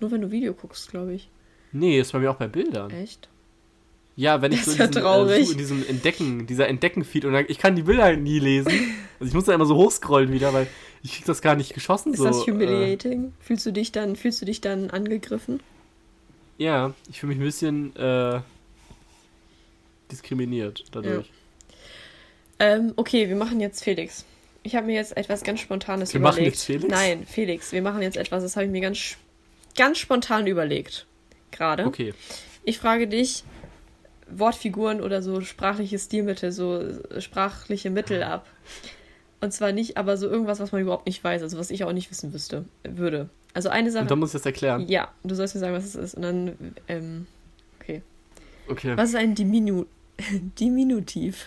Nur wenn du Video guckst, glaube ich. Nee, ist bei mir auch bei Bildern. Echt? Ja, wenn ich Das so in ja diesem. Äh, so in diesem Entdecken, dieser Entdecken-Feed und dann, ich kann die Bilder halt nie lesen. Also ich muss da immer so hochscrollen wieder, weil ich krieg das gar nicht geschossen. Ist so, das äh, humiliating? fühlst du dich dann, fühlst du dich dann angegriffen? ja, ich fühle mich ein bisschen äh, diskriminiert dadurch. Ähm, okay, wir machen jetzt Felix. Ich habe mir jetzt etwas ganz Spontanes Wir überlegt. machen jetzt Felix? Nein, Felix. Wir machen jetzt etwas, das habe ich mir ganz, ganz spontan überlegt. Gerade. Okay. Ich frage dich Wortfiguren oder so sprachliche Stilmittel, so äh, sprachliche Mittel ab. Und zwar nicht, aber so irgendwas, was man überhaupt nicht weiß, also was ich auch nicht wissen wüsste, würde. Also eine Sache. Und dann muss ich das erklären. ja, du sollst mir sagen, was es ist. Und dann, ähm, okay. Okay. Was ist ein Diminu Diminutiv?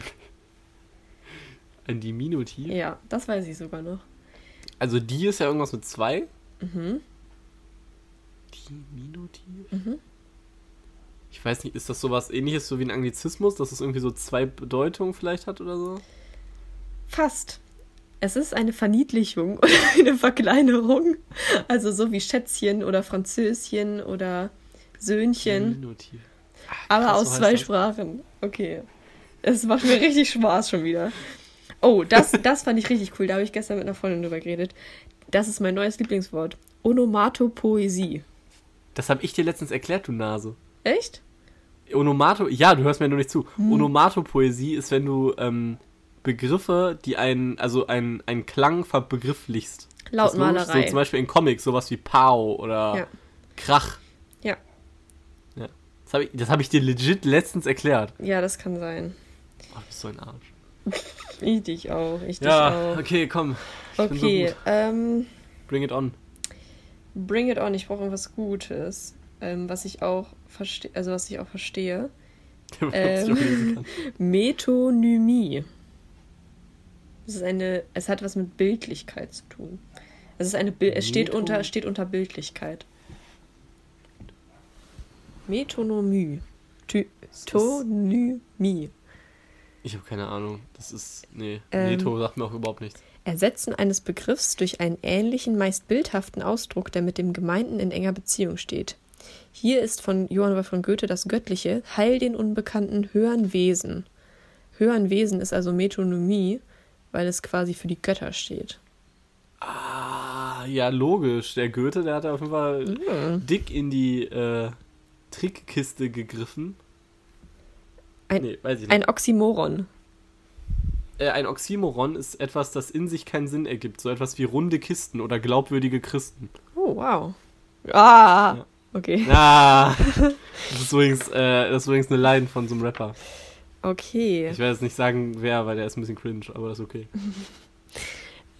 Ein Diminutiv. Ja, das weiß ich sogar noch. Also die ist ja irgendwas mit zwei. Mhm. Diminutiv? Mhm. Ich weiß nicht, ist das sowas ähnliches so wie ein Anglizismus, dass es irgendwie so zwei Bedeutungen vielleicht hat oder so? Fast. Es ist eine Verniedlichung oder eine Verkleinerung. Also so wie Schätzchen oder Französchen oder Söhnchen. Diminutiv. Aber krass, so aus heißt zwei das. Sprachen. Okay. Es macht mir richtig Spaß schon wieder. Oh, das, das fand ich richtig cool. Da habe ich gestern mit einer Freundin drüber geredet. Das ist mein neues Lieblingswort. Onomatopoesie. Das habe ich dir letztens erklärt, du Nase. Echt? Onomato, ja, du hörst mir nur nicht zu. Hm. Onomatopoesie ist, wenn du ähm, Begriffe, die einen, also einen, einen Klang verbegrifflichst. Lautmalerei. So zum Beispiel in Comics, sowas wie Pow oder Ja. Krach. Ja. Ja. Das habe ich, hab ich dir legit letztens erklärt. Ja, das kann sein. Oh, du bist so ein Arsch. Ich dich auch. Ich dich Ja, auch. okay, komm. Ich so Okay, gut. ähm, Bring it on. bring it on. Ich brauche irgendwas Gutes, ähm, was ich auch verstehe, also was ich auch verstehe. Ähm. auch. Metonymie. Es ist eine, es hat was mit Bildlichkeit zu tun. Es ist eine, es steht Meto- unter, steht unter Bildlichkeit. Metonymie. Tonymie. Ich habe keine Ahnung. Das ist. Nee. Ähm. Neto sagt mir auch überhaupt nichts. Ersetzen eines Begriffs durch einen ähnlichen, meist bildhaften Ausdruck, der mit dem Gemeinten in enger Beziehung steht. Hier ist von Johann Wolfgang Goethe das Göttliche, heil den unbekannten höheren Wesen. Höheren Wesen ist also Metonymie, weil es quasi für die Götter steht. Ah, ja, logisch. Der Goethe, der hat auf jeden Fall Mhm. dick in die äh, Trickkiste gegriffen. Ein- nee, weiß ich nicht. Ein Oxymoron. äh, ein Oxymoron ist etwas, das in sich keinen Sinn ergibt. So etwas wie runde Kisten oder glaubwürdige Christen. Oh, wow. Ah, Ja. okay. Ah, das ist übrigens, äh, das ist übrigens eine Line von so einem Rapper. Okay. Ich werde jetzt nicht sagen, wer, weil der ist ein bisschen cringe, aber das ist okay.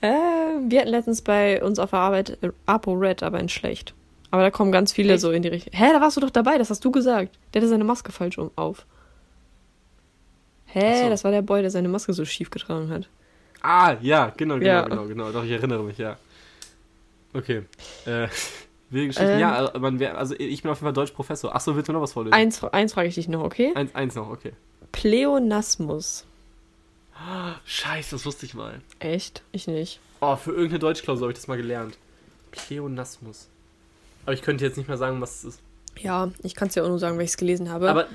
Äh, wir hatten letztens bei uns auf der Arbeit äh, Apo Red, aber in schlecht. Aber da kommen ganz viele Echt? so in die Richtung. Hä, da warst du doch dabei, das hast du gesagt. Der hatte seine Maske falsch um auf. Hä, so. das war der Boy, der seine Maske so schief getragen hat. Ah, ja, genau, genau, Ja. genau, genau. Doch, ich erinnere mich, ja. Okay. Äh, wilde Geschichten. Ähm. ja, also, man wär, also ich bin auf jeden Fall Deutschprofessor. Achso, willst du noch was vorlesen? Eins, eins frage ich dich noch, okay? Eins, eins noch, okay. Pleonasmus. Scheiße, das wusste ich mal. Echt? Ich nicht. Oh, für irgendeine Deutschklausur habe ich das mal gelernt. Pleonasmus. Aber ich könnte jetzt nicht mehr sagen, was es ist. Ja, ich kann es ja auch nur sagen, weil ich es gelesen habe. Aber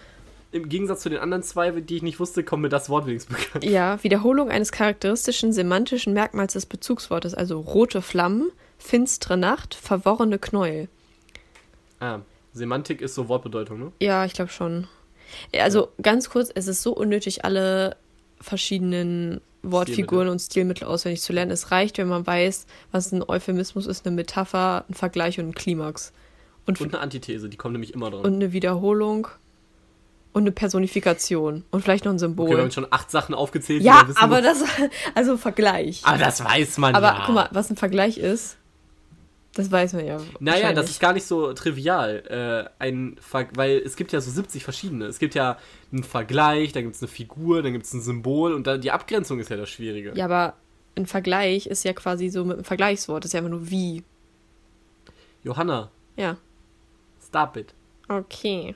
im Gegensatz zu den anderen zwei, die ich nicht wusste, kommt mir das Wort wenigstens bekannt. Ja, Wiederholung eines charakteristischen semantischen Merkmals des Bezugswortes, also rote Flammen, finstere Nacht, verworrene Knäuel. Ah, Semantik ist so Wortbedeutung, ne? Ja, ich glaube schon. Ja, Also ganz kurz, es ist so unnötig, alle verschiedenen Wortfiguren und Stilmittel auswendig zu lernen. Es reicht, wenn man weiß, was ein Euphemismus ist, eine Metapher, ein Vergleich und ein Klimax. Und, Und eine Antithese, die kommt nämlich immer dran. und eine Wiederholung und eine Personifikation und vielleicht noch ein Symbol. okay, wir haben schon acht Sachen aufgezählt. ja, aber das, also Vergleich. Aber das weiß man Aber ja. guck mal, was ein Vergleich ist, das weiß man ja. Naja, das ist gar nicht so trivial. Äh, ein Ver weil es gibt ja so 70 verschiedene. Es gibt ja einen Vergleich, dann gibt es eine Figur, dann gibt es ein Symbol und dann die Abgrenzung ist ja das Schwierige. Ja, aber ein Vergleich ist ja quasi so mit einem Vergleichswort, das ist ja einfach nur wie. Johanna, Ja. stop it. Okay.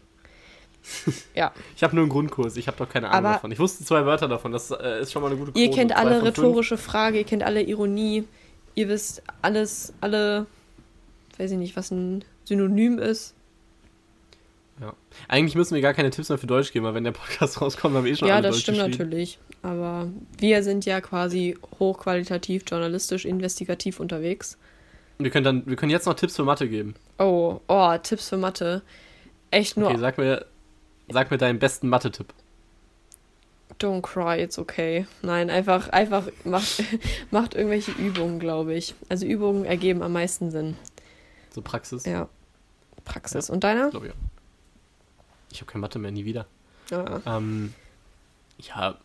ja. Ich habe nur einen Grundkurs, ich habe doch keine Ahnung Aber- davon. Ich wusste zwei Wörter davon, das äh, ist schon mal eine gute Ihr Quote. kennt Zwei alle von fünf. rhetorische Frage, ihr kennt alle Ironie, ihr wisst alles, alle, weiß ich nicht, was ein Synonym ist. Ja. Eigentlich müssen wir gar keine Tipps mehr für Deutsch geben, weil wenn der Podcast rauskommt, haben wir eh schon ja, das Deutsch stimmt natürlich. Aber wir sind ja quasi hochqualitativ, journalistisch, investigativ unterwegs. Wir können, dann, wir können jetzt noch Tipps für Mathe geben. Oh, oh, Tipps für Mathe. Echt nur, Okay, sag mir, sag mir deinen besten Mathe-Tipp. don't cry, it's okay. Nein, einfach, einfach macht, macht irgendwelche Übungen, glaube ich. Also Übungen ergeben am meisten Sinn. So Praxis. Ja. Praxis. Und deiner? Glaube ich. auch. Ich habe keine Mathe mehr, nie wieder. Ja. Ähm, ja,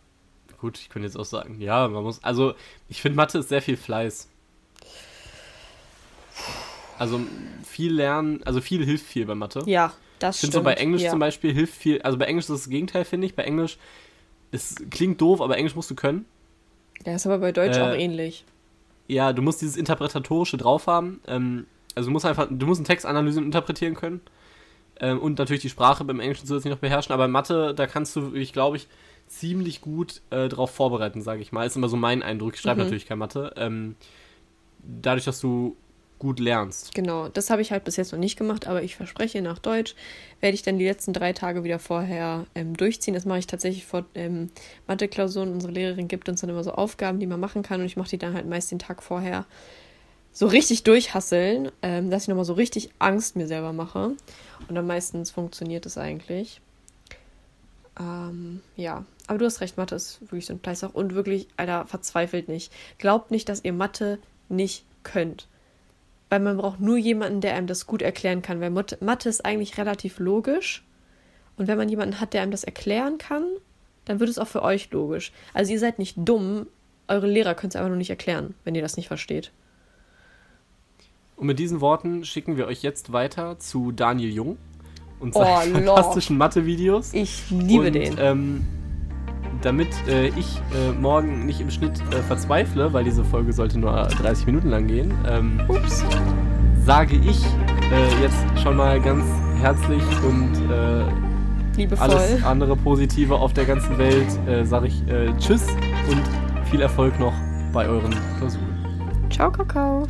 gut, ich könnte jetzt auch sagen, ja, man muss, also ich finde Mathe ist sehr viel Fleiß. Also viel lernen, also viel hilft viel bei Mathe. Ja, das ich finde so bei Englisch ja. zum Beispiel hilft viel, also bei Englisch ist das, Gegenteil, finde ich. Bei Englisch, es klingt doof, aber Englisch musst du können. Ja, ist aber bei Deutsch Äh, auch ähnlich. Ja, du musst dieses Interpretatorische drauf haben. Ähm, also du musst einfach, du musst einen Text analysieren und interpretieren können. Ähm, und natürlich die Sprache beim Englischen zusätzlich noch beherrschen. Aber Mathe, da kannst du, ich glaube ich, ziemlich gut äh, drauf vorbereiten, sage ich mal. Ist immer so mein Eindruck. Ich schreibe Mhm. natürlich keine Mathe. Ähm, dadurch, dass du gut lernst. Genau, das habe ich halt bis jetzt noch nicht gemacht, aber ich verspreche, nach Deutsch werde ich dann die letzten drei Tage wieder vorher ähm, durchziehen. Das mache ich tatsächlich vor ähm, Mathe-Klausuren. Unsere Lehrerin gibt uns dann immer so Aufgaben, die man machen kann und ich mache die dann halt meist den Tag vorher so richtig durchhasseln, ähm, dass ich nochmal so richtig Angst mir selber mache. Und dann meistens funktioniert es eigentlich. Ähm, ja, aber du hast recht, Mathe ist wirklich so ein Fleißach und wirklich, Alter, verzweifelt nicht. Glaubt nicht, dass ihr Mathe nicht könnt. Weil man braucht nur jemanden, der einem das gut erklären kann. Weil Mat- Mathe ist eigentlich relativ logisch Und wenn man jemanden hat, der einem das erklären kann, dann wird es auch für euch logisch. Also ihr seid nicht dumm, eure Lehrer können es einfach nur nicht erklären, wenn ihr das nicht versteht. Und mit diesen Worten schicken wir euch jetzt weiter zu Daniel Jung und seinen oh, fantastischen Mathe-Videos. Ich liebe und, den. Ähm, damit äh, ich äh, morgen nicht im Schnitt äh, verzweifle, weil diese Folge sollte nur 30 Minuten lang gehen, ähm, sage ich äh, jetzt schon mal ganz herzlich und äh, Liebevoll. alles andere Positive auf der ganzen Welt, äh, sage ich Tschüss und viel Erfolg noch bei euren Klausuren. Ciao, Kakao.